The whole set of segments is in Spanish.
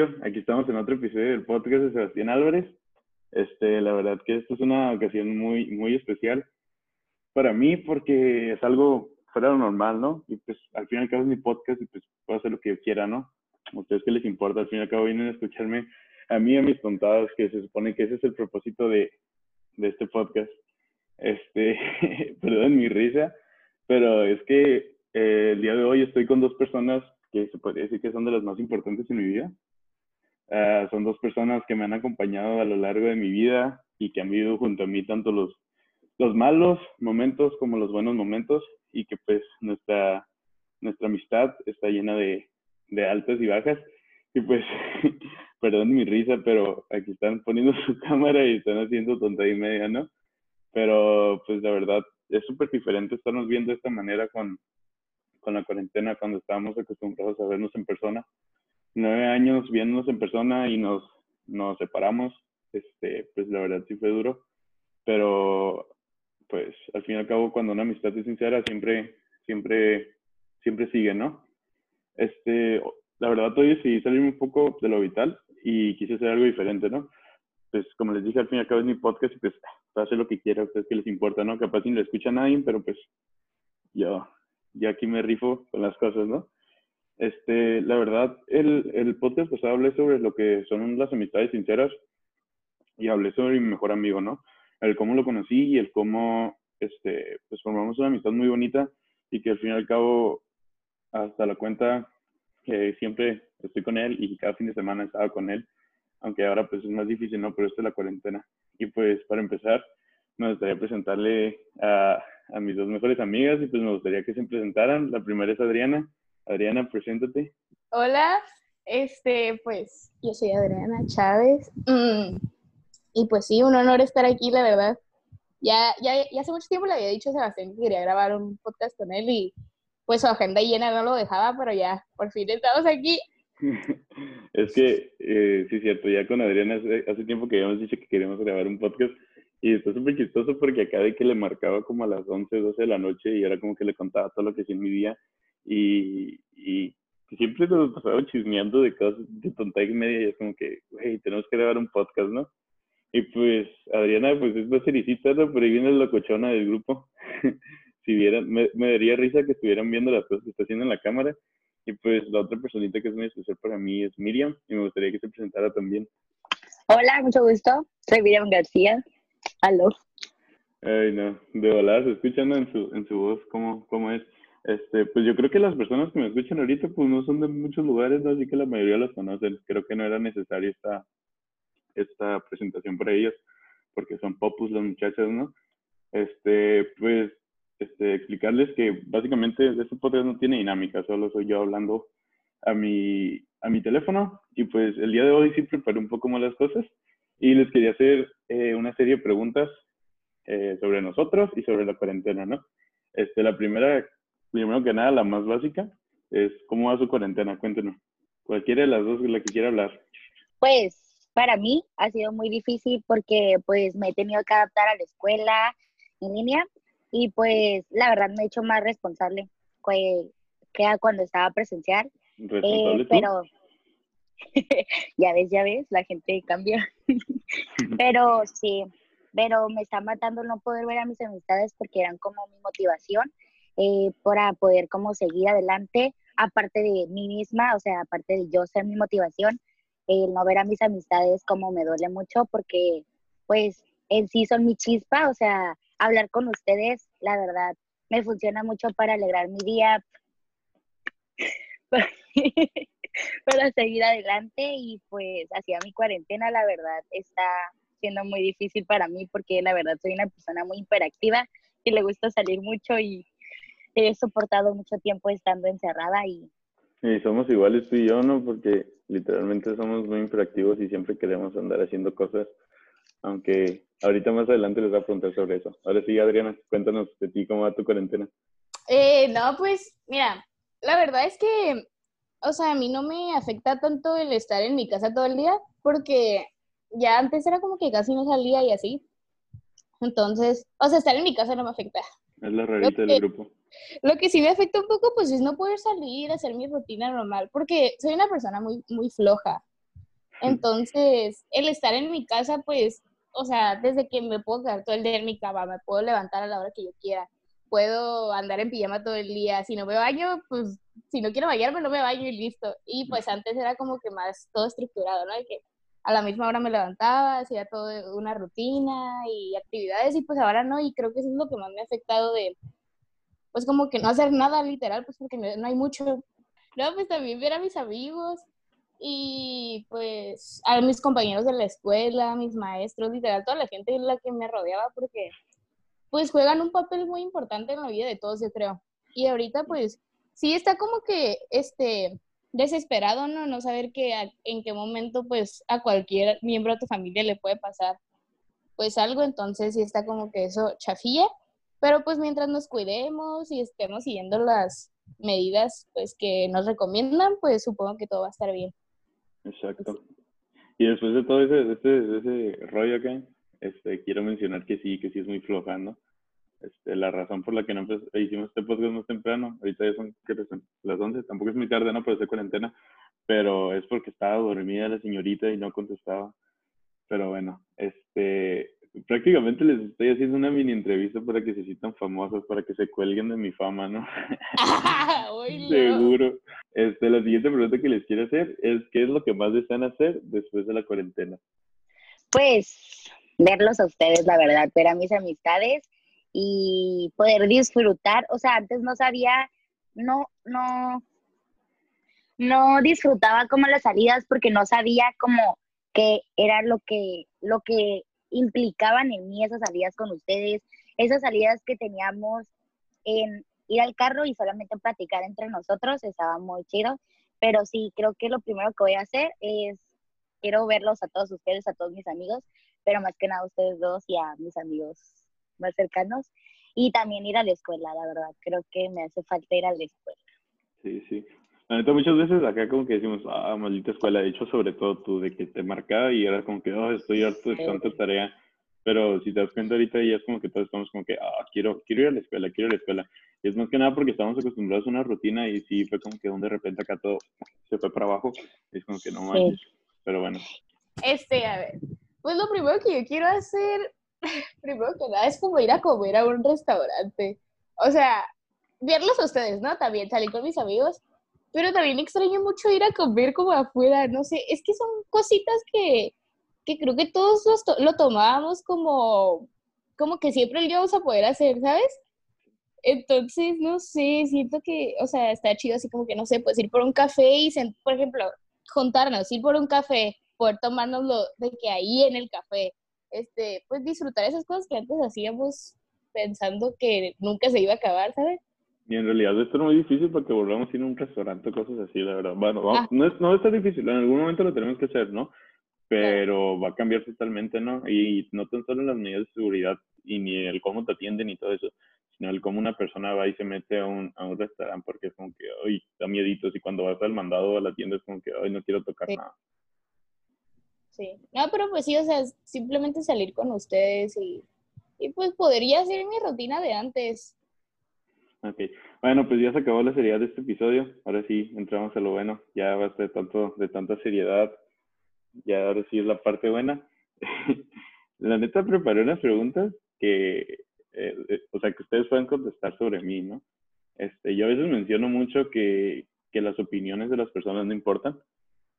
Aquí estamos en otro episodio del podcast de Sebastián Álvarez. Este, la verdad que esto es una ocasión muy, muy especial para mí porque es algo fuera de lo normal, ¿no? Y pues al fin y al cabo es mi podcast y pues puedo hacer lo que yo quiera, ¿no? A ustedes que les importa, al fin y al cabo vienen a escucharme a mí a mis contadas, que se supone que ese es el propósito de, de este podcast. Este, perdón mi risa, pero es que eh, el día de hoy estoy con dos personas que se podría decir que son de las más importantes en mi vida. Uh, son dos personas que me han acompañado a lo largo de mi vida y que han vivido junto a mí tanto los, los malos momentos como los buenos momentos y que pues nuestra, nuestra amistad está llena de, de altas y bajas. Y pues, perdón mi risa, pero aquí están poniendo su cámara y están haciendo tonta y media, ¿no? Pero pues la verdad es súper diferente estarnos viendo de esta manera con, con la cuarentena cuando estábamos acostumbrados a vernos en persona. Nueve años viéndonos en persona y nos, nos separamos, este, pues la verdad sí fue duro, pero pues al fin y al cabo cuando una amistad es sincera siempre, siempre, siempre sigue, ¿no? Este, la verdad hoy decidí salirme un poco de lo vital y quise hacer algo diferente, ¿no? Pues como les dije, al fin y al cabo es mi podcast y pues hacer lo que quiera, a ustedes que les importa, ¿no? Capaz ni lo escucha nadie, pero pues yo ya aquí me rifo con las cosas, ¿no? Este, la verdad, el, el podcast pasado hablé sobre lo que son las amistades sinceras y hablé sobre mi mejor amigo, ¿no? El cómo lo conocí y el cómo, este, pues formamos una amistad muy bonita y que al fin y al cabo, hasta la cuenta siempre estoy con él y cada fin de semana estaba con él, aunque ahora pues es más difícil, ¿no? Pero esto es la cuarentena. Y pues para empezar, me gustaría presentarle a, a mis dos mejores amigas y pues me gustaría que se presentaran. La primera es Adriana. Adriana, preséntate. Hola, este, pues yo soy Adriana Chávez. Mm, y pues sí, un honor estar aquí, la verdad. Ya, ya, ya hace mucho tiempo le había dicho a Sebastián que quería grabar un podcast con él y pues su agenda llena no lo dejaba, pero ya, por fin estamos aquí. es que, eh, sí, cierto, ya con Adriana hace, hace tiempo que habíamos dicho que queríamos grabar un podcast y está súper chistoso porque acá de que le marcaba como a las 11, 12 de la noche y era como que le contaba todo lo que hacía en mi día. Y, y siempre nos pasaba chismeando de cosas de tonta y media y es como que, güey, tenemos que grabar un podcast, ¿no? Y pues Adriana, pues es más cericita, ¿no? Pero ahí viene la cochona del grupo. si vieran, me, me, daría risa que estuvieran viendo las cosas que está haciendo en la cámara. Y pues la otra personita que es muy especial para mí es Miriam y me gustaría que se presentara también. Hola, mucho gusto. Soy Miriam García. Aló. Ay, no, de volada se escuchan en su, en su voz cómo, cómo es. Este, pues yo creo que las personas que me escuchan ahorita pues no son de muchos lugares, ¿no? así que la mayoría los conocen. Creo que no era necesaria esta, esta presentación para ellos, porque son popus las muchachas, ¿no? Este, pues, este, explicarles que básicamente este podcast no tiene dinámica, solo soy yo hablando a mi, a mi teléfono y pues el día de hoy sí preparé un poco más las cosas y les quería hacer eh, una serie de preguntas eh, sobre nosotros y sobre la cuarentena, ¿no? Este, la primera, primero que nada, la más básica, es ¿cómo va su cuarentena? Cuéntenos. Cualquiera de las dos la que quiera hablar. Pues para mí ha sido muy difícil porque pues me he tenido que adaptar a la escuela en línea y pues la verdad me he hecho más responsable que, que cuando estaba presencial. ¿Responsable eh, pero ya ves, ya ves, la gente cambia. pero sí, pero me está matando no poder ver a mis amistades porque eran como mi motivación eh, para poder como seguir adelante, aparte de mí misma, o sea, aparte de yo ser mi motivación, el no ver a mis amistades como me duele mucho porque pues en sí son mi chispa, o sea, hablar con ustedes, la verdad, me funciona mucho para alegrar mi día. para seguir adelante y pues hacia mi cuarentena la verdad está siendo muy difícil para mí porque la verdad soy una persona muy hiperactiva y le gusta salir mucho y he soportado mucho tiempo estando encerrada y... Y somos iguales tú y yo, ¿no? Porque literalmente somos muy hiperactivos y siempre queremos andar haciendo cosas, aunque ahorita más adelante les voy a preguntar sobre eso. Ahora sí, Adriana, cuéntanos de ti, ¿cómo va tu cuarentena? Eh, no, pues mira, la verdad es que o sea, a mí no me afecta tanto el estar en mi casa todo el día, porque ya antes era como que casi no salía y así. Entonces, o sea, estar en mi casa no me afecta. Es la rarita del grupo. Lo que sí me afecta un poco, pues, es no poder salir, hacer mi rutina normal, porque soy una persona muy, muy floja. Entonces, el estar en mi casa, pues, o sea, desde que me puedo quedar todo el día en mi cama, me puedo levantar a la hora que yo quiera, puedo andar en pijama todo el día, si no me baño, pues, si no quiero bañarme, no me baño y listo. Y pues antes era como que más todo estructurado, ¿no? De que a la misma hora me levantaba, hacía todo una rutina y actividades y pues ahora no, y creo que eso es lo que más me ha afectado de, pues como que no hacer nada literal, pues porque no, hay mucho. Luego pues también ver a mis amigos y pues a mis compañeros de la escuela, mis maestros, literal, toda la gente en la que me rodeaba porque pues juegan un papel muy importante en la vida de todos, yo creo. Y ahorita pues sí está como que este desesperado, ¿no? No saber que en qué momento, pues, a cualquier miembro de tu familia le puede pasar, pues, algo. Entonces, sí está como que eso chafilla. Pero, pues, mientras nos cuidemos y estemos siguiendo las medidas, pues, que nos recomiendan, pues, supongo que todo va a estar bien. Exacto. Y después de todo ese, ese, ese rollo acá, este, quiero mencionar que sí, que sí es muy floja, ¿no? Este, la razón por la que no hicimos este podcast más temprano, ahorita ya son, las 11, tampoco es muy tarde, ¿no? Pero estoy cuarentena, pero es porque estaba dormida la señorita y no contestaba. Pero bueno, este, prácticamente les estoy haciendo una mini entrevista para que se sientan famosos, para que se cuelguen de mi fama, ¿no? Seguro. Este, la siguiente pregunta que les quiero hacer es, ¿qué es lo que más desean hacer después de la cuarentena? Pues, verlos a ustedes, la verdad, ver a mis amistades y poder disfrutar. O sea, antes no sabía, no, no, no disfrutaba como las salidas porque no sabía como qué era lo que, lo que implicaban en mí esas salidas con ustedes, esas salidas que teníamos en ir al carro y solamente platicar entre nosotros, estaba muy chido. Pero sí, creo que lo primero que voy a hacer es, quiero verlos a todos ustedes, a todos mis amigos, pero más que nada a ustedes dos y a mis amigos más cercanos y también ir a la escuela, la verdad. Creo que me hace falta ir a la escuela. Sí, sí. Neta, muchas veces acá como que decimos, ah, maldita escuela. De hecho, sobre todo tú, de que te marcaba y era como que, oh, estoy harto de tanta tarea. Pero si te das cuenta ahorita ya es como que todos estamos como que, ah, quiero, quiero ir a la escuela, quiero ir a la escuela. Y es más que nada porque estamos acostumbrados a una rutina y sí fue como que de repente acá todo se fue para abajo. es como que no manches. Pero bueno. Este, a ver, pues lo primero que yo quiero hacer primero que nada es como ir a comer a un restaurante. O sea, verlos a ustedes, ¿no? También salir con mis amigos, pero también extraño mucho ir a comer como afuera, no sé, es que son cositas que, que creo que todos lo tomábamos como, como que siempre lo íbamos a poder hacer, ¿sabes? Entonces, no sé, siento que, o sea, está chido así como que, no sé, pues ir por un café y, por ejemplo, juntarnos, ir por un café, poder tomárnoslo de que ahí en el café, este, pues disfrutar esas cosas que antes hacíamos pensando que nunca se iba a acabar, ¿sabes? Y en realidad esto es muy difícil porque volvamos a ir a un restaurante o cosas así, la verdad. Bueno, ah. no, es, no es tan difícil, en algún momento lo tenemos que hacer, ¿no? Pero va a cambiar totalmente, ¿no? Y no tan solo en las medidas de seguridad y ni el cómo te atienden y todo eso, sino el cómo una persona va y se mete a un, a un restaurante porque es como que, ay, da miedito. Y cuando vas al mandado a la tienda es como que, ay, no quiero tocar nada. Sí, no, pero pues sí, o sea, simplemente salir con ustedes y, y pues podría ser mi rutina de antes. Ok, bueno, pues ya se acabó la seriedad de este episodio. Ahora sí, entramos a lo bueno. Ya va de, tanto, de tanta seriedad. Ya ahora sí es la parte buena. la neta preparé unas preguntas que, eh, eh, o sea, que ustedes puedan contestar sobre mí, ¿no? Este, yo a veces menciono mucho que, que las opiniones de las personas no importan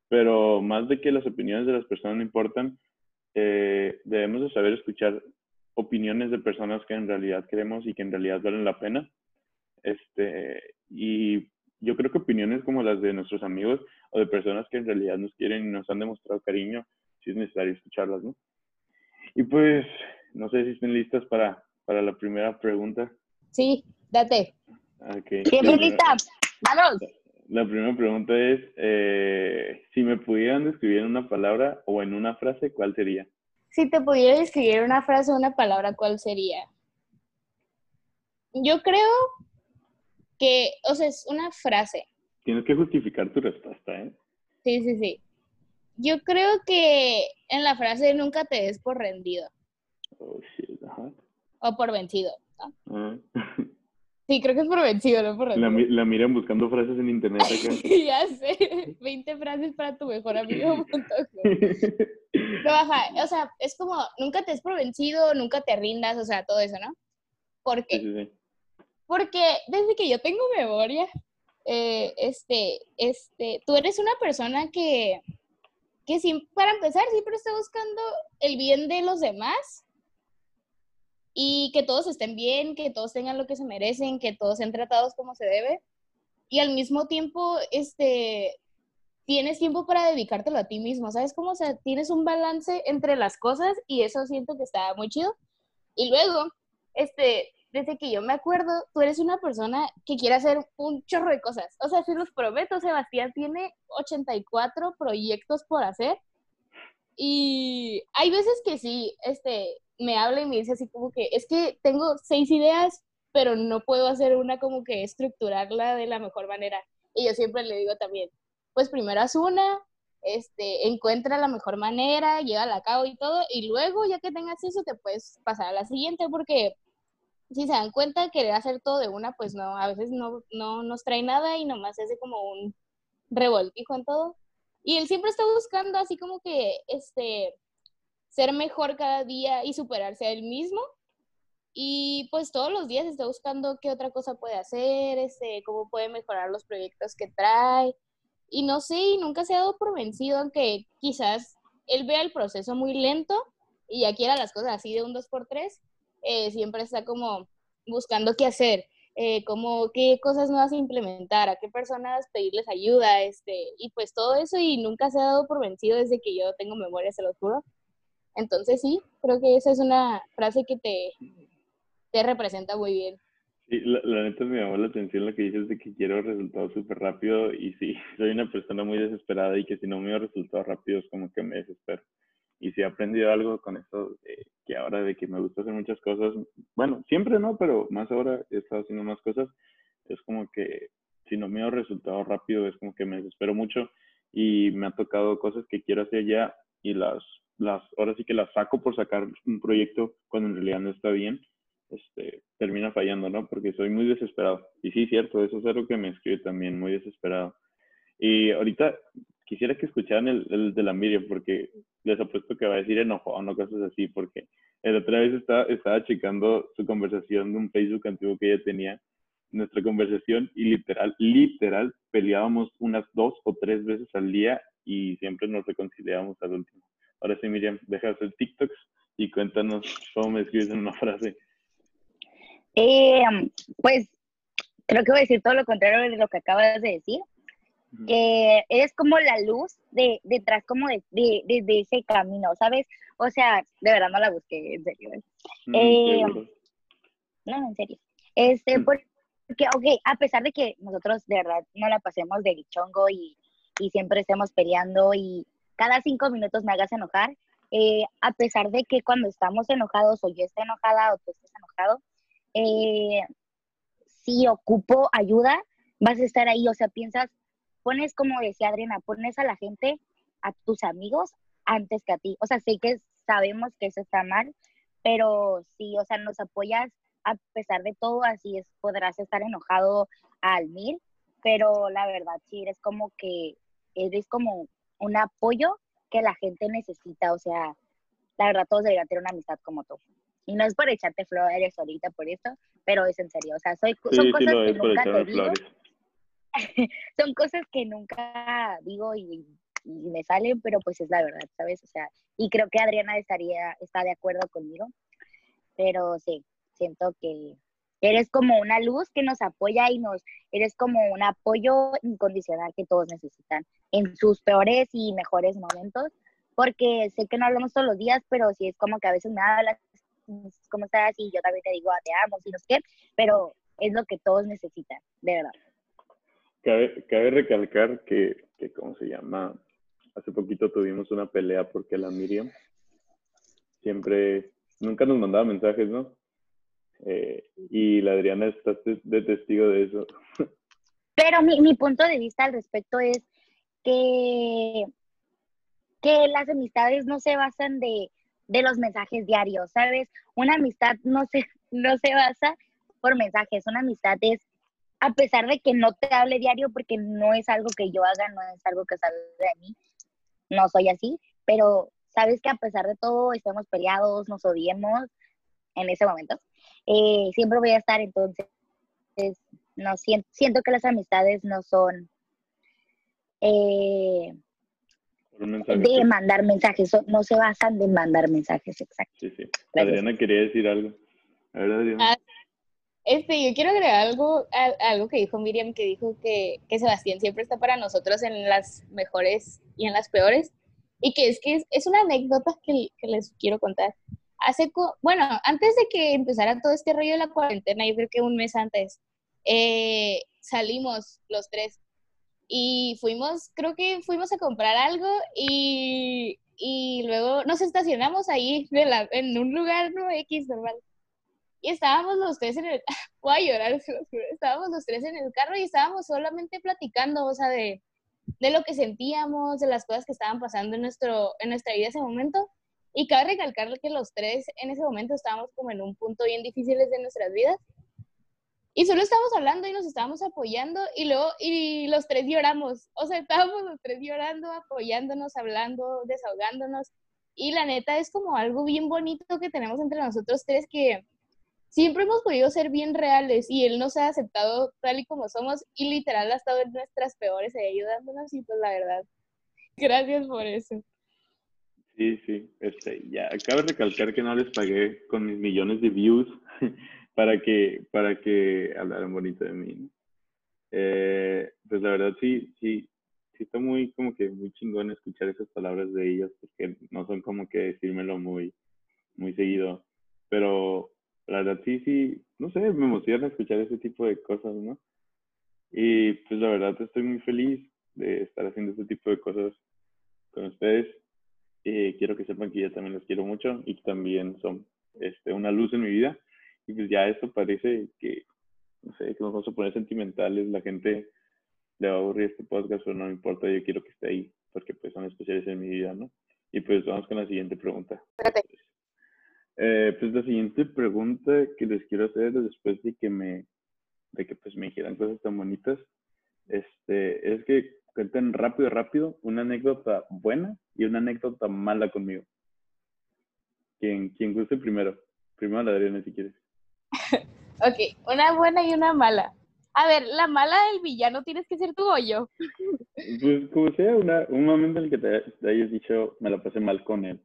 pero más de que las opiniones de las personas no importan, eh, debemos de saber escuchar opiniones de personas que en realidad queremos y que en realidad valen la pena. Este, y yo creo que opiniones como las de nuestros amigos o de personas que en realidad nos quieren y nos han demostrado cariño, sí es necesario escucharlas, ¿no? Y pues, no sé si estén listas para, para la primera pregunta. Sí, date. Okay. Siempre lista. Vamos. La primera pregunta es, eh, si me pudieran describir en una palabra o en una frase, ¿cuál sería? Si te pudiera describir una frase o una palabra, ¿cuál sería? Yo creo que, o sea, es una frase. Tienes que justificar tu respuesta, ¿eh? Sí, sí, sí. Yo creo que en la frase nunca te des por rendido. Oh, shit, ajá. O por vencido. Ah. Sí, creo que es por vencido, no por La, la miran buscando frases en internet ya sé, 20 frases para tu mejor amigo. no, baja, o sea, es como, nunca te es por vencido, nunca te rindas, o sea, todo eso, ¿no? ¿Por qué? Sí, sí, sí. Porque desde que yo tengo memoria, eh, este, este, tú eres una persona que, que sin- para empezar, siempre está buscando el bien de los demás y que todos estén bien, que todos tengan lo que se merecen, que todos sean tratados como se debe. Y al mismo tiempo, este, tienes tiempo para dedicártelo a ti mismo, ¿sabes cómo? O sea, tienes un balance entre las cosas y eso siento que está muy chido. Y luego, este, desde que yo me acuerdo, tú eres una persona que quiere hacer un chorro de cosas. O sea, se los prometo, Sebastián tiene 84 proyectos por hacer. Y hay veces que sí, este, me habla y me dice así como que, es que tengo seis ideas, pero no puedo hacer una como que estructurarla de la mejor manera. Y yo siempre le digo también, pues primero haz una, este, encuentra la mejor manera, llévala a cabo y todo, y luego ya que tengas eso te puedes pasar a la siguiente, porque si se dan cuenta, querer hacer todo de una, pues no, a veces no, no nos trae nada y nomás de como un revoltijo en todo. Y él siempre está buscando así como que, este, ser mejor cada día y superarse a él mismo. Y pues todos los días está buscando qué otra cosa puede hacer, este, cómo puede mejorar los proyectos que trae. Y no sé, nunca se ha dado por vencido, aunque quizás él vea el proceso muy lento y ya quiera las cosas así de un 2x3, eh, siempre está como buscando qué hacer, eh, como qué cosas nuevas implementar, a qué personas pedirles ayuda, este, y pues todo eso y nunca se ha dado por vencido desde que yo tengo memoria, se lo juro. Entonces sí, creo que esa es una frase que te, te representa muy bien. Sí, la, la neta me llamó la atención lo que dices de que quiero resultados súper rápido y sí, soy una persona muy desesperada y que si no me veo resultados rápidos como que me desespero. Y sí he aprendido algo con esto, eh, que ahora de que me gusta hacer muchas cosas, bueno, siempre no, pero más ahora he estado haciendo más cosas, es como que si no me veo resultados rápido es como que me desespero mucho y me ha tocado cosas que quiero hacer ya y las, las, ahora sí que las saco por sacar un proyecto cuando en realidad no está bien este, termina fallando, ¿no? Porque soy muy desesperado. Y sí, cierto, eso es algo que me escribe también, muy desesperado. Y ahorita quisiera que escucharan el, el de la Miriam, porque les apuesto que va a decir enojón o cosas así, porque la otra vez estaba, estaba checando su conversación de un Facebook antiguo que ella tenía, nuestra conversación, y literal, literal, peleábamos unas dos o tres veces al día y siempre nos reconciliábamos al último. Ahora sí, Miriam, deja de hacer TikToks y cuéntanos cómo me escribes en una frase. Eh, pues creo que voy a decir todo lo contrario de lo que acabas de decir. Que eres como la luz de, detrás como de, de, de- de ese camino, ¿sabes? O sea, de verdad no la busqué, en serio. ¿eh? Mm, Eh, seguro. No, en serio. Este, Mm. porque, ok, a pesar de que nosotros de verdad no la pasemos de chongo y, y siempre estemos peleando y cada cinco minutos me hagas enojar, eh, a pesar de que cuando estamos enojados o yo esté enojada o tú estés enojado, eh, si ocupo ayuda, vas a estar ahí. O sea, piensas, pones como decía Adriana, pones a la gente, a tus amigos, antes que a ti. O sea, sé que sabemos que eso está mal, pero sí, o sea, nos apoyas a pesar de todo, así es, podrás estar enojado al mil, pero la verdad sí, eres como que, eres como un apoyo que la gente necesita, o sea, la verdad todos deberían tener una amistad como tú. Y no es por echarte flores ahorita por esto, pero es en serio, o sea, soy, son sí cosas que nunca te digo, flores. son cosas que nunca digo y, me salen, pero pues es la verdad, ¿sabes? O sea, y creo que Adriana estaría, está de acuerdo conmigo, pero sí, siento que eres como una luz que nos apoya y nos, eres como un apoyo incondicional que todos necesitan en sus peores y mejores momentos, porque sé que no hablamos todos los días, pero sí es como que a veces me hablas, ¿cómo estás? Y yo también te digo, "Ah, te amo, y no sé qué, pero es lo que todos necesitan, de verdad. Cabe, recalcar que, que, ¿cómo se llama? Hace poquito tuvimos una pelea porque la Miriam siempre, nunca nos mandaba mensajes, ¿no? Eh, y la Adriana está de, testigo de eso. Pero mi, mi punto de vista al respecto es que, que las amistades no se basan de, de los mensajes diarios, ¿sabes? Una amistad no se, no se basa por mensaje, una amistad es, a pesar de que no te hable diario, porque no es algo que yo haga, no es algo que salga de mí, no soy así, pero sabes que a pesar de todo, estemos peleados, nos odiemos en ese momento, eh, siempre voy a estar, entonces, no siento, siento que las amistades no son eh, de mandar mensajes, no se basan de mandar mensajes, exacto. Sí, sí. Adriana quería decir algo. A ver, Adriana. Ah, este, yo quiero agregar algo, algo que dijo Miriam, que dijo que, que, Sebastián siempre está para nosotros en las mejores y en las peores, y que es que es, una anécdota que, les quiero contar. Hace, bueno, antes de que empezara todo este rollo de la cuarentena, yo creo que un mes antes, eh, salimos los tres y fuimos, creo que fuimos a comprar algo y, y luego nos estacionamos ahí en un lugar no X normal. Y estábamos los tres en el, voy a llorar, estábamos los tres en el carro y estábamos solamente platicando, o sea, de, de lo que sentíamos, de las cosas que estaban pasando en, nuestro, en nuestra vida ese momento. Y cabe recalcar que los tres en ese momento estábamos como en un punto bien difícil de nuestras vidas. Y solo estábamos hablando y nos estábamos apoyando y luego, y los tres lloramos. O sea, estábamos los tres llorando, apoyándonos, hablando, desahogándonos. Y la neta es como algo bien bonito que tenemos entre nosotros tres que siempre hemos podido ser bien reales y él nos ha aceptado tal y como somos y literal ha estado en nuestras peores ayudándonos y pues la verdad, gracias por eso. Sí, sí, este, ya, acabo de recalcar que no les pagué con mis millones de views para que, para que hablaran bonito de mí. Eh, pues la verdad sí, sí, sí está muy como que muy chingón escuchar esas palabras de ellos porque no son como que decírmelo muy, muy seguido. Pero la verdad sí, sí, no sé, me emociona escuchar ese tipo de cosas, ¿no? Y pues la verdad estoy muy feliz de estar haciendo este tipo de cosas con ustedes. y quiero que sepan que yo también los quiero mucho y que también son este, una luz en mi vida. Y pues ya esto parece que, no sé, que nos vamos a poner sentimentales, la gente le va a aburrir este podcast, pero no me importa, yo quiero que esté ahí, porque pues son especiales en mi vida, ¿no? Y pues vamos con la siguiente pregunta. Eh, pues la siguiente pregunta que les quiero hacer después de que me, de que pues me dijeran cosas tan bonitas, este, es que cuenten rápido, rápido una anécdota buena y una anécdota mala conmigo. Quien, quien guste primero. Primero la Adriana si quieres. ok, una buena y una mala. A ver, la mala del villano tienes que ser tú o yo. Pues como sea, una, un momento en el que te, hayas dicho, me la pasé mal con él.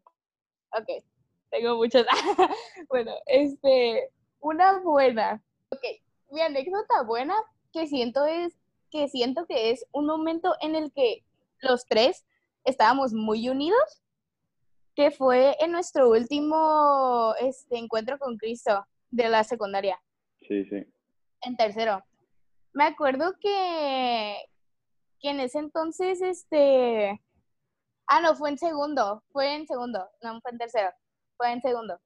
Ok, tengo muchas. bueno, este, una buena. Ok, mi anécdota buena que siento es que siento que es un momento en el que los tres estábamos muy unidos, que fue en nuestro último este, encuentro con Cristo de la secundaria. Sí, sí. En tercero. Me acuerdo que, que en ese entonces, este... Ah, no, fue en segundo, fue en segundo, no fue en tercero, fue en segundo.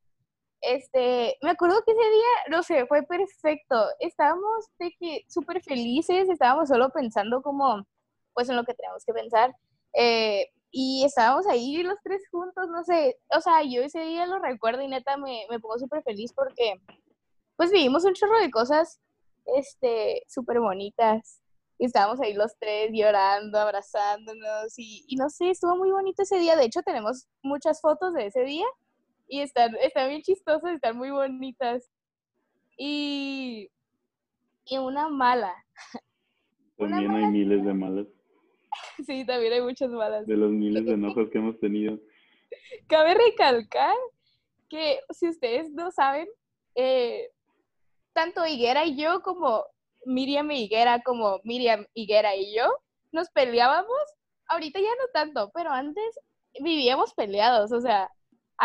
Este, me acuerdo que ese día, no sé, fue perfecto. Estábamos de que súper felices, estábamos solo pensando como, pues en lo que teníamos que pensar. Eh, y estábamos ahí los tres juntos, no sé, o sea, yo ese día lo recuerdo y neta me, me pongo súper feliz porque pues vivimos un chorro de cosas, este, súper bonitas. Estábamos ahí los tres llorando, abrazándonos y, y, no sé, estuvo muy bonito ese día. De hecho, tenemos muchas fotos de ese día y están, están bien chistosas, están muy bonitas. Y, y una mala. También hay miles de malas. Sí, también hay muchas malas. De los miles de enojos que hemos tenido. Cabe recalcar que si ustedes no saben, eh, tanto Higuera y yo como Miriam y Higuera como Miriam Higuera y yo nos peleábamos. Ahorita ya no tanto, pero antes vivíamos peleados, o sea,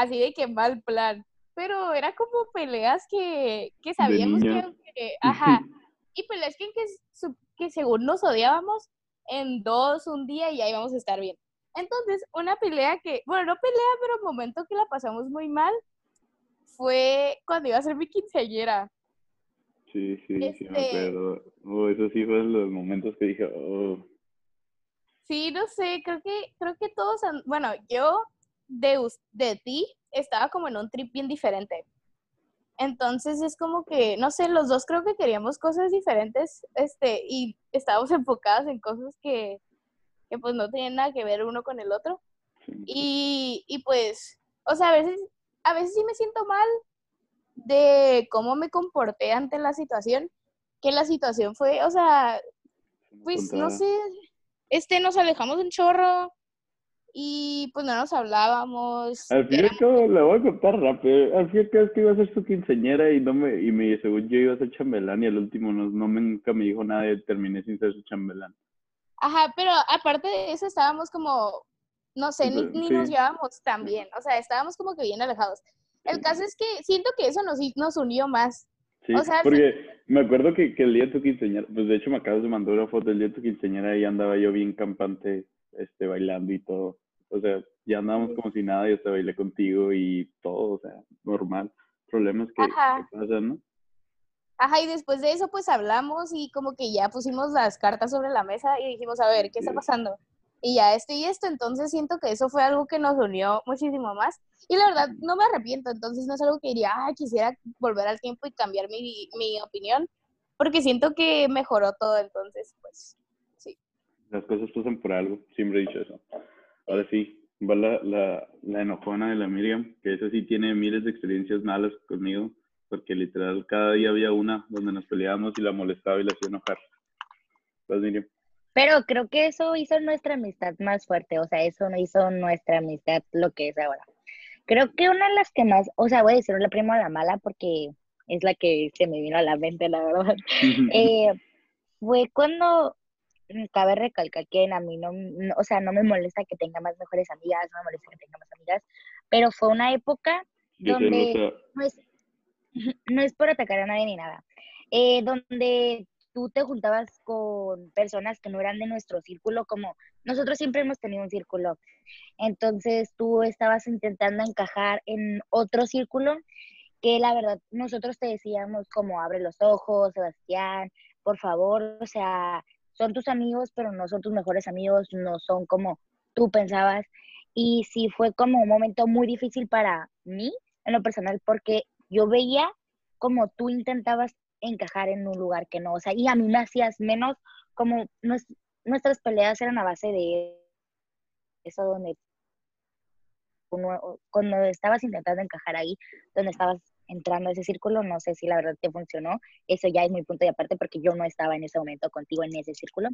así de que mal plan. Pero era como peleas que, que sabíamos que, ajá, y peleas que, que, que según nos odiábamos, en dos, un día y ahí vamos a estar bien. Entonces, una pelea que, bueno, no pelea, pero momento que la pasamos muy mal fue cuando iba a ser mi quinceañera. Sí, sí, sí, me este acuerdo. Oh, esos sí fueron los momentos que dije, oh. Sí, no sé, creo que, creo que todos, bueno, yo de, de ti estaba como en un trip bien diferente. Entonces es como que, no sé, los dos creo que queríamos cosas diferentes, este, y estábamos enfocados en cosas que, que pues no tenían nada que ver uno con el otro. Y, y pues, o sea, a veces, a veces sí me siento mal de cómo me comporté ante la situación, que la situación fue, o sea, pues no sé, este, nos alejamos un chorro, y pues no nos hablábamos. Al fin y al cabo, le voy a contar rápido. Al fin y al cabo es que iba a ser su quinceñera y no me, y me, según yo iba a ser chambelán y al último no, no me, nunca me dijo nada y terminé sin ser su chambelán. Ajá, pero aparte de eso estábamos como, no sé, ni, ni nos llevábamos tan bien, o sea, estábamos como que bien alejados. El caso es que siento que eso nos, nos unió más. Sí, porque me acuerdo que, que el día de tu quinceañera, pues de hecho me acabas de mandar una foto del día de tu quinceañera y andaba yo bien campante, este, bailando y todo. O sea, ya andábamos como si nada, yo te bailé contigo y todo, o sea, normal. Problemas que, pasan, ¿no? Ajá, y después de eso pues hablamos y como que ya pusimos las cartas sobre la mesa y dijimos, a ver, ¿qué está pasando? Y ya esto y esto, entonces siento que eso fue algo que nos unió muchísimo más. Y la verdad, no me arrepiento, entonces no es algo que diría, ah, quisiera volver al tiempo y cambiar mi, mi opinión, porque siento que mejoró todo, entonces, pues, sí. Las cosas pasan por algo, siempre he dicho eso. Ahora sí, va la, la, la enojona de la Miriam, que esa sí tiene miles de experiencias malas conmigo, porque literal cada día había una donde nos peleábamos y la molestaba y la hacía enojar. Vas, Miriam. Pero creo que eso hizo nuestra amistad más fuerte, o sea, eso no hizo nuestra amistad lo que es ahora. Creo que una de las que más, o sea, voy a decir la prima la mala porque es la que se me vino a la mente, la verdad. eh, fue cuando cabe recalcar que a mí no, o sea, no me molesta que tenga más mejores amigas, no me molesta que tenga más amigas, pero fue una época donde no es, no es por atacar a nadie ni nada, eh, donde tú te juntabas con personas que no eran de nuestro círculo, como nosotros siempre hemos tenido un círculo, entonces tú estabas intentando encajar en otro círculo que la verdad nosotros te decíamos como abre los ojos, Sebastián, por favor, o sea, son tus amigos, pero no son tus mejores amigos, no son como tú pensabas. Y sí fue como un momento muy difícil para mí, en lo personal, porque yo veía como tú intentabas encajar en un lugar que no, o sea, y a mí me hacías menos como nuestras peleas eran a base de eso donde cuando estabas intentando encajar ahí, donde estabas entrando a ese círculo, no sé si la verdad te funcionó, eso ya es mi punto de aparte porque yo no estaba en ese momento contigo en ese círculo,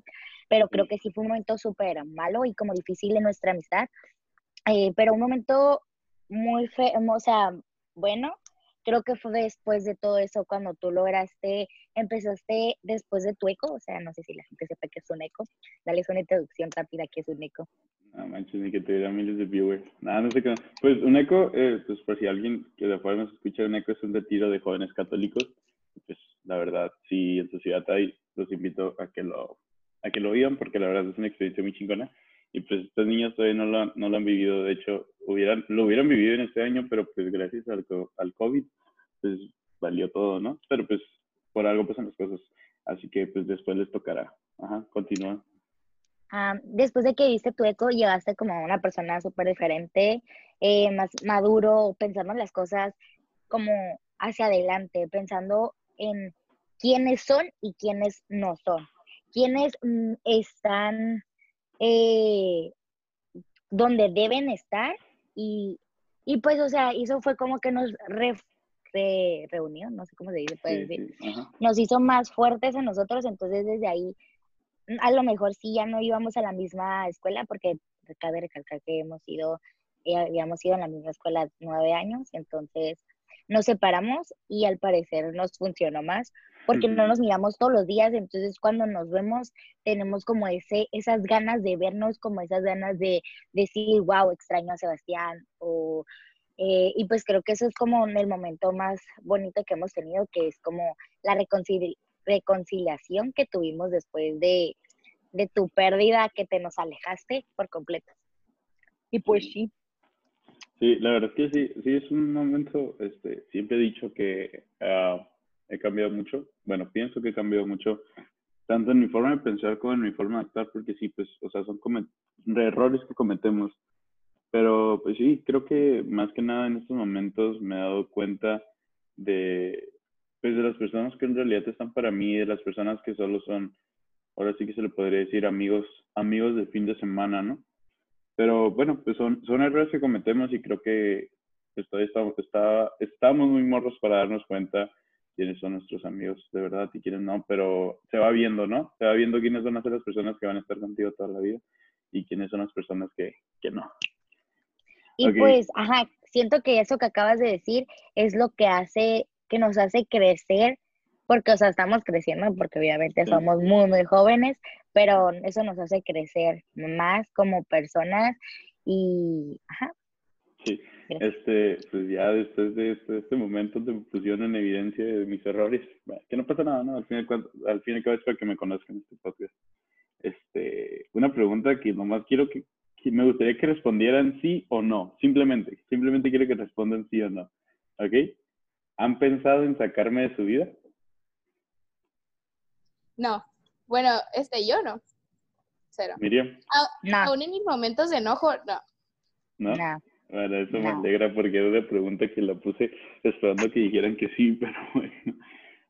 pero creo que sí fue un momento súper malo y como difícil en nuestra amistad, eh, pero un momento muy feo, o sea, bueno, creo que fue después de todo eso cuando tú lograste, empezaste después de tu eco, o sea, no sé si la gente sepa que es un eco, dale una introducción rápida que es un eco. No manches, ni que te diera miles de viewers. Nada, no sé qué. Pues un eco, eh, pues por si alguien que de afuera nos escucha, un eco es un retiro de jóvenes católicos. Pues la verdad, si en su ciudad hay, los invito a que lo, a que lo vivan porque la verdad es una experiencia muy chingona. Y pues estos niños todavía no lo, no lo han vivido. De hecho, hubieran, lo hubieran vivido en este año, pero pues gracias al, al COVID, pues valió todo, ¿no? Pero pues por algo pasan las cosas. Así que pues después les tocará. Ajá, continúa después de que viste tu eco, llegaste como una persona súper diferente, eh, más maduro, pensando en las cosas como hacia adelante, pensando en quiénes son y quiénes no son, quiénes mm, están eh, donde deben estar y, y, pues, o sea, eso fue como que nos reunió, no sé cómo se dice, puede decir, nos hizo más fuertes a nosotros, entonces desde ahí a lo mejor sí ya no íbamos a la misma escuela porque cabe recalcar que hemos ido, eh, habíamos ido en la misma escuela nueve años, entonces nos separamos y al parecer nos funcionó más porque no nos miramos todos los días, entonces cuando nos vemos tenemos como ese, esas ganas de vernos, como esas ganas de decir, wow, extraño a Sebastián, o, eh, y pues creo que eso es como el momento más bonito que hemos tenido, que es como la reconciliación reconciliación que tuvimos después de, tu pérdida, que te nos alejaste por completo. Y pues sí. Sí, la verdad es que sí, sí es un momento, este, siempre he dicho que ah, he cambiado mucho, bueno, pienso que he cambiado mucho, tanto en mi forma de pensar como en mi forma de actuar, porque sí, pues, o sea, son errores que cometemos, pero pues sí, creo que más que nada en estos momentos me he dado cuenta de, pues de las personas que en realidad están para mí, de las personas que solo son, ahora sí que se le podría decir amigos, amigos de fin de semana, ¿no? Pero bueno, pues son, son errores que cometemos y creo que estoy, está, está, estamos muy morros para darnos cuenta quiénes son nuestros amigos de verdad y quiénes no, pero se va viendo, ¿no? Se va viendo quiénes van a ser las personas que van a estar contigo toda la vida y quiénes son las personas que, que no. Y pues, ajá, siento que eso que acabas de decir es lo que hace, que nos hace crecer, porque, o sea, estamos creciendo, porque obviamente somos muy, muy jóvenes, pero eso nos hace crecer más como personas y, ajá. Sí, este, pues ya después de este, este, momento de pusieron en evidencia de mis errores, que no pasa nada, ¿no? Al fin y al, fin y al cabo es para que me conozcan este podcast. Este, una pregunta que nomás quiero que, me gustaría que respondieran sí o no, simplemente, simplemente quiero que respondan sí o no, ¿ok? ¿Han pensado en sacarme de su vida? No, bueno, este, yo no, cero. Miriam. Aún en mis momentos de enojo, no. ¿No? no. Bueno, eso me alegra porque era una pregunta que la puse esperando que dijeran que sí, pero bueno.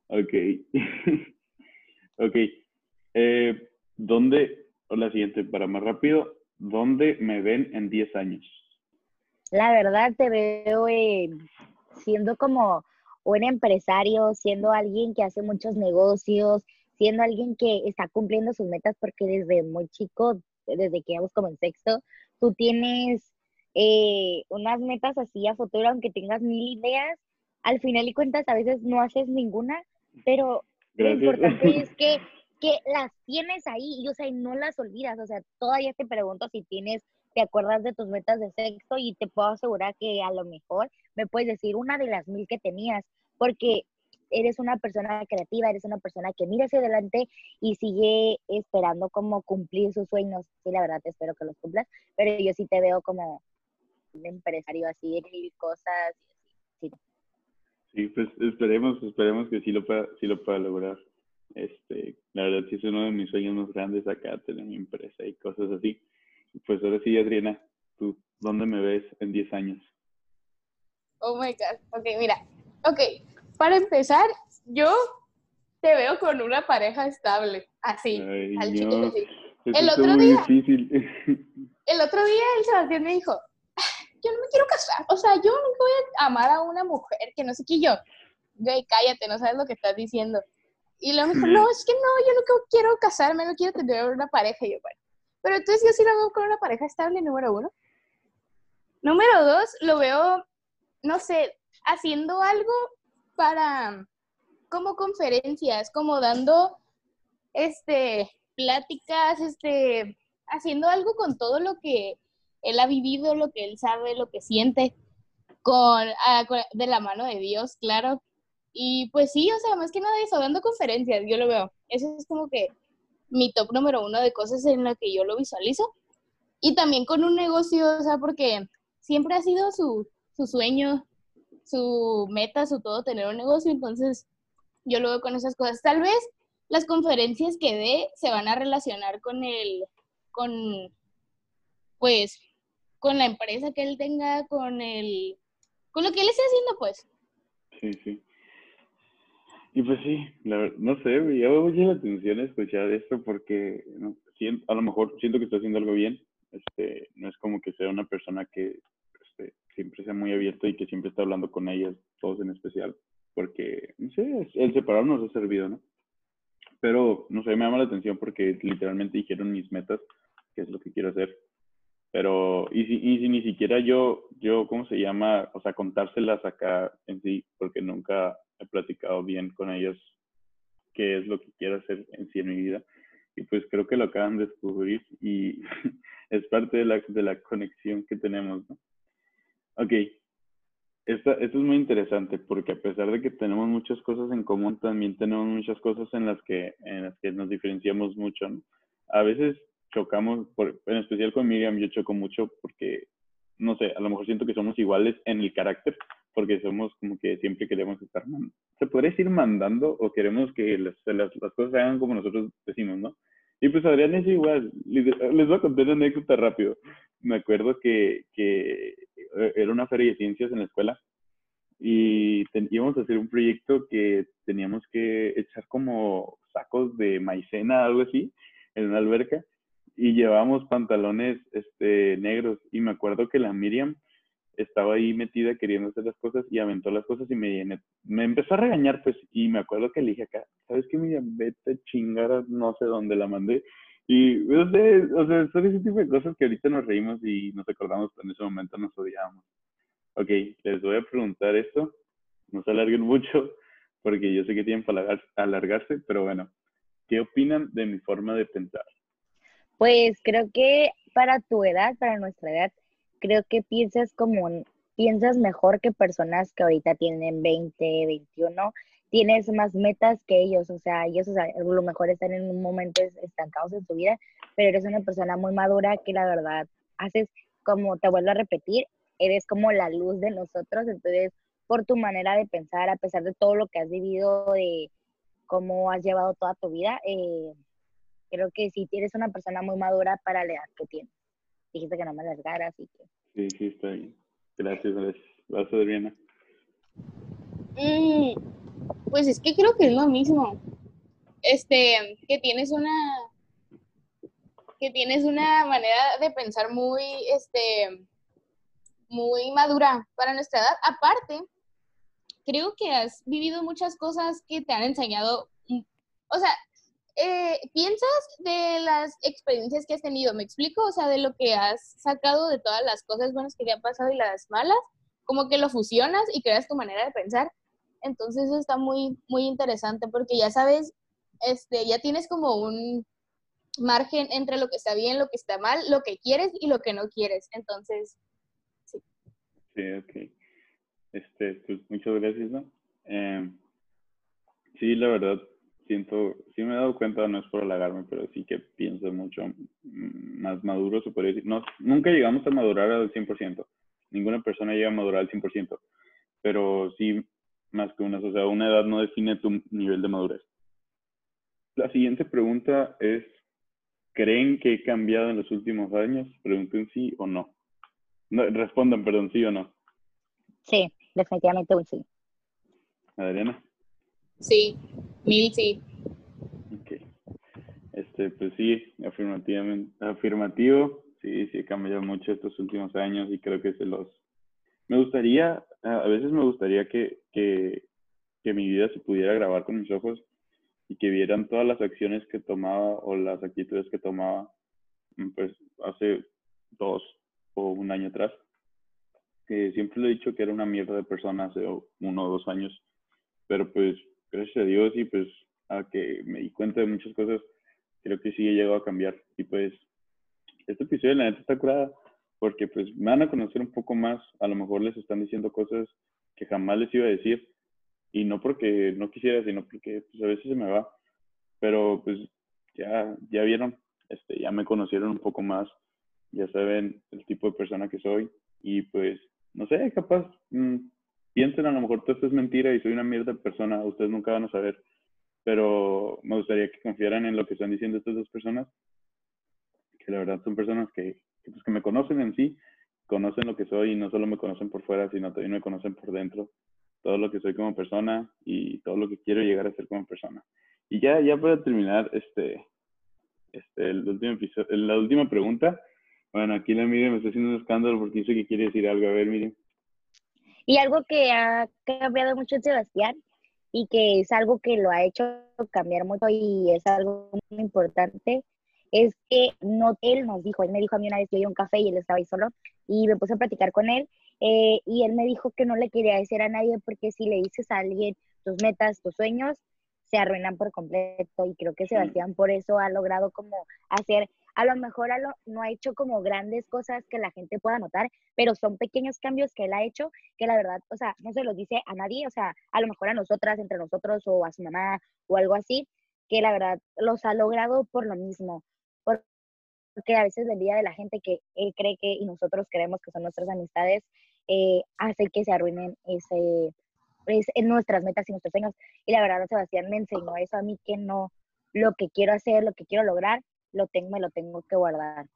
Ok. ok. Eh, ¿Dónde, o la siguiente, para más rápido, ¿dónde me ven en 10 años? La verdad te veo eh, siendo como un empresario, siendo alguien que hace muchos negocios, siendo alguien que está cumpliendo sus metas porque desde muy chico, desde que vamos como en sexto, tú tienes eh, unas metas así a futuro, aunque tengas mil ideas, al final y cuentas a veces no haces ninguna, pero lo importante es que, que las tienes ahí y, o sea, no las olvidas, o sea, todavía te pregunto si tienes, te acuerdas de tus metas de sexto y te puedo asegurar que a lo mejor me puedes decir una de las mil que tenías, porque eres una persona creativa, eres una persona que mira hacia adelante y sigue esperando como cumplir sus sueños. Sí, la verdad, te espero que los cumplas, pero yo sí te veo como un empresario así, mil cosas y así. Sí. pues esperemos, esperemos que sí lo pueda, sí lo pueda lograr. Este, la verdad sí es uno de mis sueños más grandes acá, tener mi empresa y cosas así. Pues ahora sí, Adriana, ¿tú dónde me ves en 10 años? Oh my God. Ok, mira. Ok, para empezar, yo te veo con una pareja estable, así, al chico El otro día, difícil. el otro día el Sebastián me dijo, yo no me quiero casar, o sea, yo nunca voy a amar a una mujer que no sé qué yo. Güey, cállate, no sabes lo que estás diciendo. Y luego me dijo, no, es que no, yo nunca quiero casarme, no quiero tener una pareja. Y yo, bueno, pero entonces yo sí lo veo con una pareja estable, número uno. Número dos, lo veo, no sé, haciendo algo para, como conferencias, como dando, este, pláticas, este, haciendo algo con todo lo que él ha vivido lo que él sabe, lo que siente, ah, con, de la mano de Dios, claro. Y pues sí, o sea, más que nada eso, dando conferencias, yo lo veo. Eso es como que mi top número uno de cosas en las que yo lo visualizo. Y también con un negocio, o sea, porque siempre ha sido su, su sueño, su meta, su todo, tener un negocio. Entonces, yo lo veo con esas cosas. Tal vez las conferencias que dé se van a relacionar con el, con, pues, con la empresa que él tenga, con el, con lo que él esté haciendo, pues. Sí, sí. Y pues sí, no sé, me llama mucho la atención escuchar esto porque a lo mejor siento que está haciendo algo bien. Este, no es como que sea una persona que este, siempre sea muy abierto y que siempre está hablando con ellas, todos en especial, porque, no sé, el separar nos ha servido, ¿no? Pero, no sé, me llama la atención porque literalmente dijeron mis metas, qué es lo que quiero hacer, pero, y si, y si ni siquiera yo, yo, ¿cómo se llama? O sea, contárselas acá en sí, porque nunca he platicado bien con ellos qué es lo que quiero hacer en sí en mi vida. Y pues creo que lo acaban de descubrir y es parte de la, de la conexión que tenemos, ¿no? Ok, esto, esto es muy interesante porque a pesar de que tenemos muchas cosas en común, también tenemos muchas cosas en las que, en las que nos diferenciamos mucho, ¿no? A veces chocamos, por, en especial con Miriam, yo choco mucho porque, no sé, a lo mejor siento que somos iguales en el carácter, porque somos como que siempre queremos estar, se podría decir mandando o queremos que las, las, cosas se hagan como nosotros decimos, ¿no? Y pues Adrián es igual, les, voy a contar una anécdota rápido. Me acuerdo que, que era una feria de ciencias en la escuela y íbamos a hacer un proyecto que teníamos que echar como sacos de maicena, algo así, en una alberca y llevábamos pantalones este, negros y me acuerdo que la Miriam estaba ahí metida queriendo hacer las cosas y aventó las cosas y me, me empezó a regañar pues y me acuerdo que le dije acá, ¿sabes qué Miriam? Vete chingar no sé dónde la mandé y no sé, o sea, son ese tipo de cosas que ahorita nos reímos y nos acordamos, pero en ese momento nos odiábamos. Ok, les voy a preguntar esto, no se alarguen mucho porque yo sé que tienen para alargarse, pero bueno, ¿qué opinan de mi forma de pensar? Pues creo que para tu edad, para nuestra edad, creo que piensas como, piensas mejor que personas que ahorita tienen 20, 21, tienes más metas que ellos, o sea, ellos a lo mejor están en un momento estancados en su vida, pero eres una persona muy madura que la verdad haces, como te vuelvo a repetir, eres como la luz de nosotros, entonces por tu manera de pensar, a pesar de todo lo que has vivido, de cómo has llevado toda tu vida, eh, creo que sí eres una persona muy madura para la edad que tienes. Dijiste que no me largara, así que. Sí, sí, está bien. Gracias, gracias. Vas a ver, mm, pues es que creo que es lo mismo. Este, que tienes una que tienes una manera de pensar muy, este, muy madura para nuestra edad. Aparte, creo que has vivido muchas cosas que te han enseñado, o sea, eh, piensas de las experiencias que has tenido, ¿me explico? O sea, de lo que has sacado de todas las cosas buenas que te han pasado y las malas, como que lo fusionas y creas tu manera de pensar. Entonces está muy, muy interesante porque ya sabes, este, ya tienes como un margen entre lo que está bien, lo que está mal, lo que quieres y lo que no quieres. Entonces, sí. Sí, ok. Este, pues muchas gracias. Eh, sí, la verdad, siento, sí me he dado cuenta, no es por halagarme, pero sí que pienso mucho más maduro, se podría decir. No, nunca llegamos a madurar al 100%. Ninguna persona llega a madurar al 100%, pero sí más que una, o sea, una edad no define tu nivel de madurez. La siguiente pregunta es, ¿creen que he cambiado en los últimos años? Pregunten sí o no. no respondan, perdón, sí o no. Sí, definitivamente un sí. Adriana. Sí, mil sí. Ok. Este, pues sí, afirmativamente, afirmativo. Sí, sí he cambiado mucho estos últimos años y creo que se los... Me gustaría, a veces me gustaría que, que, que mi vida se pudiera grabar con mis ojos y que vieran todas las acciones que tomaba o las actitudes que tomaba mm, pues hace dos o un año atrás. Que siempre le he dicho que era una mierda de persona hace uno o dos años, pero pues gracias a Dios y pues a que me di cuenta de muchas cosas, creo que sí he llegado a cambiar. Y pues este episodio la neta está curada porque pues me van a conocer un poco más, a lo mejor les están diciendo cosas que jamás les iba a decir y no porque no quisiera, sino porque pues a veces se me va. Pero pues ya, ya vieron, este, ya me conocieron un poco más, ya saben el tipo de persona que soy y pues no sé, capaz mm, piensen a lo mejor todo esto es mentira y soy una mierda de persona, ustedes nunca van a saber, pero me gustaría que confiaran en lo que están diciendo estas dos personas, que la verdad son personas que, que, pues, que me conocen en sí, conocen lo que soy y no solo me conocen por fuera, sino también me conocen por dentro, todo lo que soy como persona y todo lo que quiero llegar a ser como persona. Y ya, ya para terminar, este, este, el último la última pregunta. Bueno, aquí la Miriam me está haciendo un escándalo porque dice que quiere decir algo. A ver, Miriam. Y algo que ha cambiado mucho en Sebastián y que es algo que lo ha hecho cambiar mucho y es algo muy importante, es que no él nos dijo, él me dijo a mí una vez que yo un café y él estaba ahí solo y me puse a platicar con él eh, y él me dijo que no le quería decir a nadie porque si le dices a alguien tus metas, tus sueños, se arruinan por completo y creo que Sebastián por eso ha logrado como hacer a lo mejor no ha hecho como grandes cosas que la gente pueda notar, pero son pequeños cambios que él ha hecho que la verdad, o sea, no se los dice a nadie, o sea, a lo mejor a nosotras, entre nosotros o a su mamá o algo así, que la verdad los ha logrado por lo mismo, porque a veces la vida de la gente que él cree que y nosotros creemos que son nuestras amistades, eh, hace que se arruinen ese, pues, en nuestras metas y nuestros sueños. Y la verdad, Sebastián me enseñó eso a mí que no, lo que quiero hacer, lo que quiero lograr, lo tengo, me lo tengo que guardar.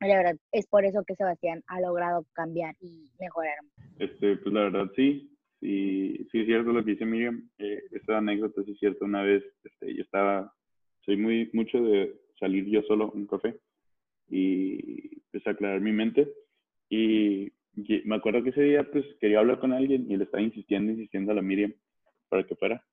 La verdad, es por eso que Sebastián ha logrado cambiar y mejorar. Este, pues la verdad sí, sí, sí es cierto lo que dice Miriam. Eh, esta anécdota sí es cierto. Una vez este, yo estaba, soy muy mucho de salir yo solo un café y a aclarar mi mente. Y, me acuerdo que ese día pues quería hablar con alguien y le estaba insistiendo, insistiendo a la Miriam para que fuera.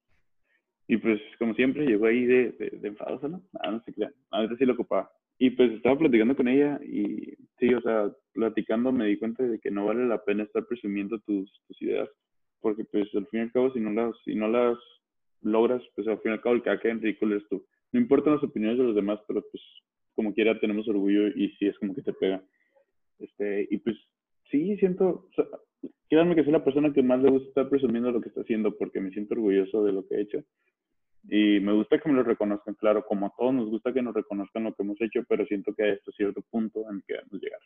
Y pues como siempre llegó ahí de, de, de enfadosa, ¿no? Ah, no sé qué, a veces sí lo ocupaba. Y pues estaba platicando con ella y sí, o sea, platicando me di cuenta de que no vale la pena estar presumiendo tus, tus ideas, porque pues al fin y al cabo si no las, si no las logras, pues al fin y al cabo el que queda en ridículo es tú. No importan las opiniones de los demás, pero pues como quiera tenemos orgullo y sí es como que te pega. Este, y pues sí, siento, o sea, que soy la persona que más le gusta estar presumiendo lo que está haciendo porque me siento orgulloso de lo que he hecho. Y me gusta que me lo reconozcan, claro, como a todos nos gusta que nos reconozcan lo que hemos hecho, pero siento que hay este cierto punto en que debemos llegar.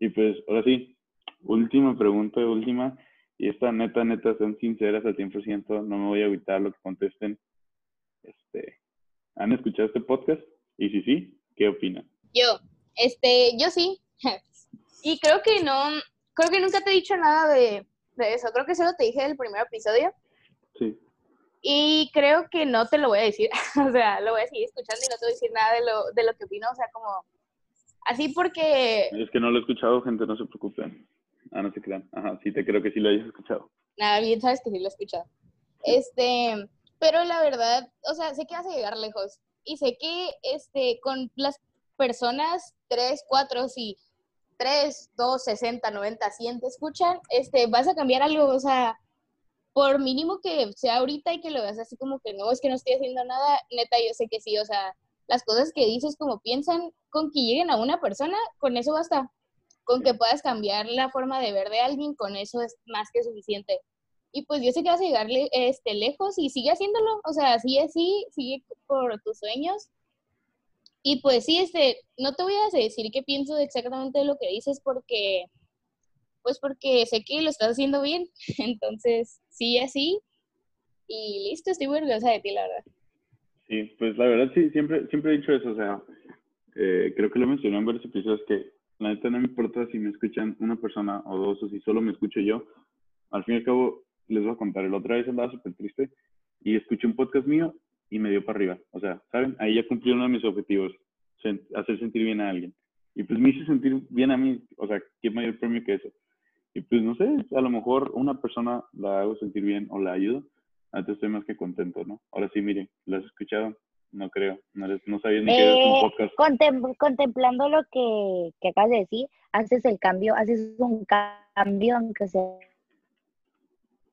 Y pues, ahora sí, última pregunta, última, y esta neta, neta, son sinceras al 100%, no me voy a evitar lo que contesten. Este, ¿Han escuchado este podcast? Y si sí, ¿qué opinan? Yo, este, yo sí. y creo que no, creo que nunca te he dicho nada de, de eso. Creo que solo te dije del primer episodio. Sí. Y creo que no te lo voy a decir, o sea, lo voy a seguir escuchando y no te voy a decir nada de lo, de lo que opino, o sea, como así porque... Es que no lo he escuchado, gente, no se preocupen. Ah, no se crean. Ajá, sí, te creo que sí lo hayas escuchado. Nada, bien sabes que sí lo he escuchado. Este, pero la verdad, o sea, sé que vas a llegar lejos y sé que este, con las personas 3, 4, sí, 3, 2, 60, 90, 100 te escuchan, este, vas a cambiar algo, o sea, por mínimo que sea ahorita y que lo veas así como que no, es que no estoy haciendo nada, neta, yo sé que sí, o sea, las cosas que dices como piensan, con que lleguen a una persona, con eso basta. Con que puedas cambiar la forma de ver de alguien, con eso es más que suficiente. Y pues yo sé que vas a llegar este, lejos y sigue haciéndolo, o sea, sigue así, sigue por tus sueños. Y pues sí, este, no te voy a decir qué pienso exactamente de lo que dices porque pues porque sé que lo estás haciendo bien. Entonces, sí, así. Y listo, estoy muy orgullosa de ti, la verdad. Sí, pues la verdad sí, siempre, siempre he dicho eso, o sea, eh, creo que lo mencioné en varios episodios que la neta no me importa si me escuchan una persona o dos o si solo me escucho yo. Al fin y al cabo, les voy a contar, el otra vez andaba súper triste y escuché un podcast mío y me dio para arriba. O sea, ¿saben? Ahí ya cumplí uno de mis objetivos, hacer sentir bien a alguien. Y pues me hice sentir bien a mí, o sea, ¿qué mayor premio que eso? Y pues no sé, a lo mejor una persona la hago sentir bien o la ayudo, antes estoy más que contento, ¿no? Ahora sí, miren, ¿lo has escuchado? No creo, no, no sabía ni qué era un eh, podcast. contemplando lo que, que acabas de decir, haces el cambio, haces un cambio aunque sea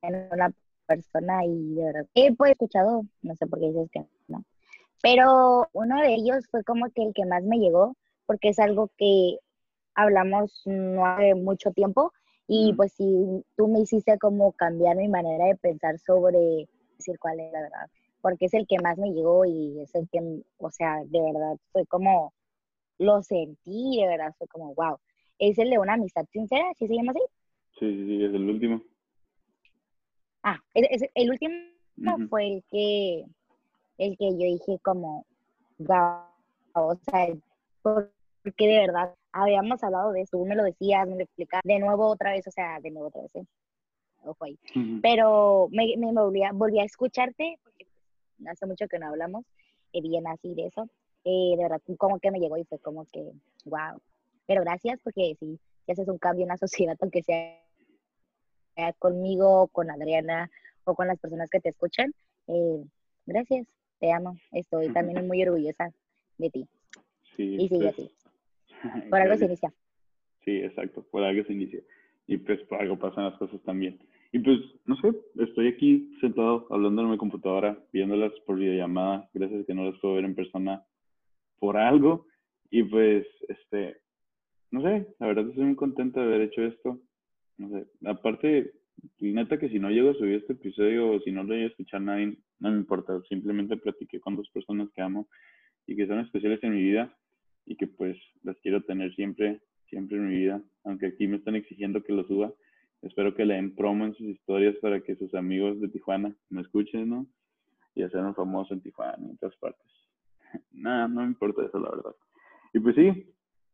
en una persona y de verdad, he pues, escuchado, no sé por qué dices que no, pero uno de ellos fue como que el que más me llegó, porque es algo que hablamos no hace mucho tiempo, y pues sí, tú me hiciste como cambiar mi manera de pensar sobre decir cuál es la verdad, porque es el que más me llegó y es el que, o sea, de verdad, fue como, lo sentí, de verdad, fue como, wow. Es el de una amistad sincera, ¿sí se llama así? Sí, sí, sí, es el último. Ah, es, el último fue el que, el que yo dije como, wow, o sea, porque de verdad habíamos hablado de eso, tú me lo decías, me lo explicabas, de nuevo otra vez, o sea, de nuevo otra vez, ¿eh? Ojo ahí. Pero me, me volví, a, volví, a, escucharte, porque hace mucho que no hablamos, eh, bien así de eso, eh, de verdad, como que me llegó y fue como que, wow. Pero gracias, porque sí, si haces un cambio en la sociedad, aunque sea, conmigo, con Adriana, o con las personas que te escuchan, eh, gracias, te amo, estoy también muy orgullosa de ti. Sí, y sigue así. Por algo se inicia. Sí, exacto, por algo se inicia. Y pues por algo pasan las cosas también. Y pues, no sé, estoy aquí sentado hablando en mi computadora, viéndolas por videollamada, gracias a que no las puedo ver en persona por algo. Y pues, este, no sé, la verdad estoy muy contento de haber hecho esto. No sé, aparte, neta que si no llego a subir este episodio o si no lo llego a escuchar nadie, no me importa, simplemente platiqué con dos personas que amo y que son especiales en mi vida y que pues las quiero tener siempre, siempre en mi vida, aunque aquí me están exigiendo que lo suba. Espero que le den promo en sus historias para que sus amigos de Tijuana me escuchen, ¿no? Y un famoso en Tijuana y en otras partes. Nada, no me importa eso, la verdad. Y pues sí,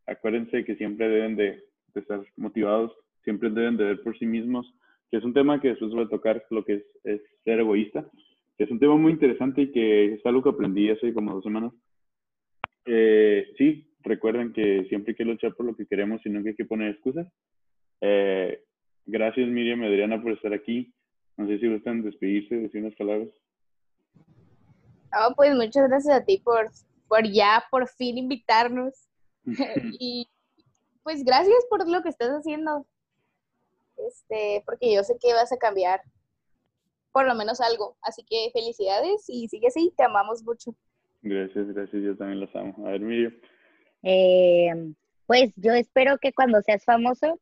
acuérdense que siempre deben de, de estar motivados, siempre deben de ver por sí mismos, que es un tema que después voy a tocar, lo que es, ser egoísta, que es un tema muy interesante y que es algo que aprendí hace como dos semanas. Eh, sí, recuerden que siempre hay que luchar por lo que queremos y nunca hay que poner excusas. Eh, gracias Miriam y Adriana por estar aquí. No sé si gustan despedirse, decir unas palabras. Oh, pues muchas gracias a ti por, por ya por fin invitarnos. y pues gracias por lo que estás haciendo. Este, porque yo sé que vas a cambiar por lo menos algo. Así que felicidades y sigue así, te amamos mucho. Gracias, gracias, yo también los amo. A ver, Miriam. Eh, pues yo espero que cuando seas famoso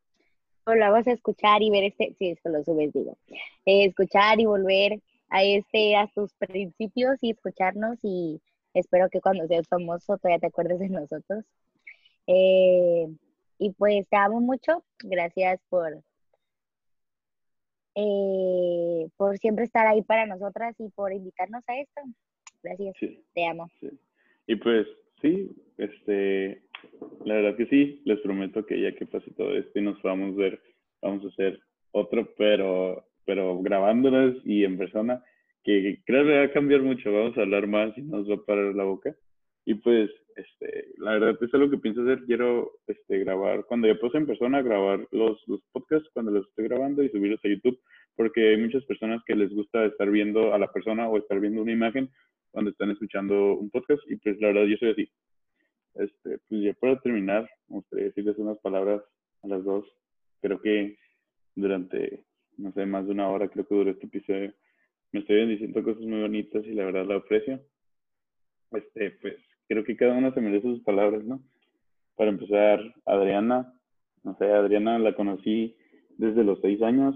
volvamos a escuchar y ver este, si eso lo subes, digo, eh, escuchar y volver a este, a tus principios y escucharnos y espero que cuando seas famoso todavía te acuerdes de nosotros. Eh, y pues te amo mucho, gracias por, eh, por siempre estar ahí para nosotras y por invitarnos a esto. Gracias, te amo. Y pues sí, este, la verdad que sí, les prometo que ya que pase todo esto y nos vamos a ver, vamos a hacer otro, pero, pero grabándonos y en persona, que creo que va a cambiar mucho, vamos a hablar más y nos va a parar la boca. Y pues, este, la verdad es algo que pienso hacer, quiero este, grabar, cuando ya puse en persona, grabar los, los podcasts cuando los estoy grabando y subirlos a YouTube, porque hay muchas personas que les gusta estar viendo a la persona o estar viendo una imagen cuando están escuchando un podcast y pues la verdad yo soy así. Este, pues ya para terminar, me gustaría decirles unas palabras a las dos. Creo que durante, no sé, más de una hora, creo que duró este episodio, me estoy diciendo cosas muy bonitas y la verdad la aprecio. Este, pues creo que cada uno se merece sus palabras, ¿no? Para empezar, Adriana, no sé, Adriana la conocí desde los seis años,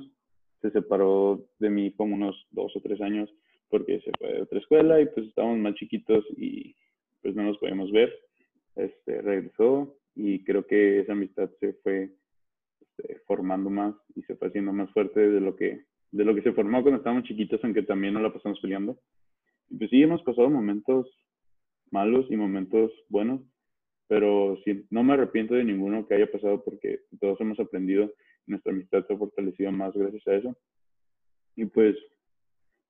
se separó de mí como unos dos o tres años porque se fue de otra escuela y pues estábamos más chiquitos y pues no nos podíamos ver este, regresó y creo que esa amistad se fue este, formando más y se fue haciendo más fuerte de lo que de lo que se formó cuando estábamos chiquitos, aunque también no la pasamos peleando. Y pues sí, hemos pasado momentos malos y momentos buenos, pero sí, no me arrepiento de ninguno que haya pasado porque todos hemos aprendido, nuestra amistad se ha fortalecido más gracias a eso. Y pues,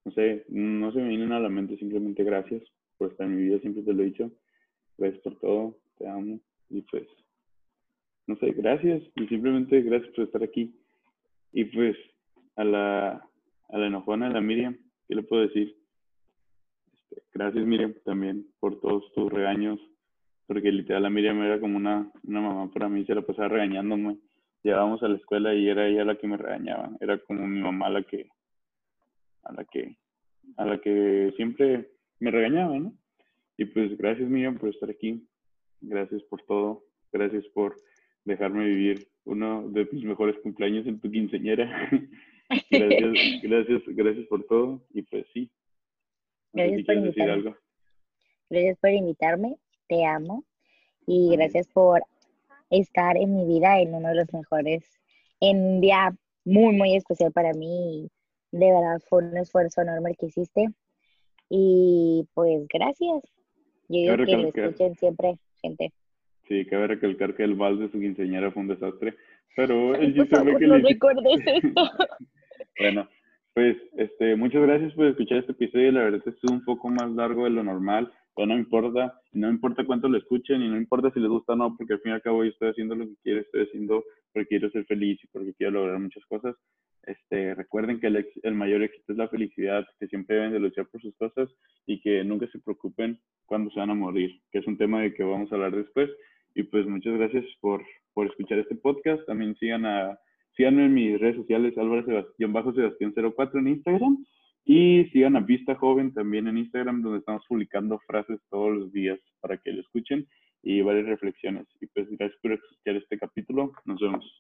no sé, no se me vienen a la mente simplemente gracias por estar en mi vida, siempre te lo he dicho gracias por todo, te amo y pues, no sé, gracias y simplemente gracias por estar aquí. Y pues a la, a la enojona, a la Miriam, ¿qué le puedo decir? Gracias Miriam también por todos tus regaños, porque literal la Miriam era como una, una mamá para mí, se la pasaba regañándome. Llegábamos a la escuela y era ella la que me regañaba, era como mi mamá la que, a la que, a la que siempre me regañaba, ¿no? Y pues gracias Miriam por estar aquí, gracias por todo, gracias por dejarme vivir uno de tus mejores cumpleaños en tu quinceñera. gracias, gracias, gracias por todo y pues sí. Gracias por invitarme. Gracias por invitarme, te amo y gracias por estar en mi vida en uno de los mejores, en un día muy, muy especial para mí. De verdad fue un esfuerzo enorme el que hiciste. Y pues gracias. Yo digo que lo escuchen siempre, gente. Sí, cabe recalcar que el vals de su quinceañera fue un desastre, pero él sí sabe que no recuerdes esto. bueno, pues este, muchas gracias por escuchar este episodio. La verdad es que es un poco más largo de lo normal, pero no importa, no importa cuánto lo escuchen y no importa si les gusta o no, porque al fin y al cabo yo estoy haciendo lo que quiero, estoy haciendo porque quiero ser feliz y porque quiero lograr muchas cosas. Este, recuerden que el, el, mayor éxito es la felicidad, que siempre deben de luchar por sus cosas y que nunca se preocupen cuando se van a morir, que es un tema de que vamos a hablar después. Y pues muchas gracias por, por escuchar este podcast. También sigan a, síganme en mis redes sociales, Álvaro Sebastián bajo Sebastián 04 en Instagram. Y sigan a Vista Joven también en Instagram, donde estamos publicando frases todos los días para que lo escuchen y varias reflexiones. Y pues gracias por escuchar este capítulo. Nos vemos.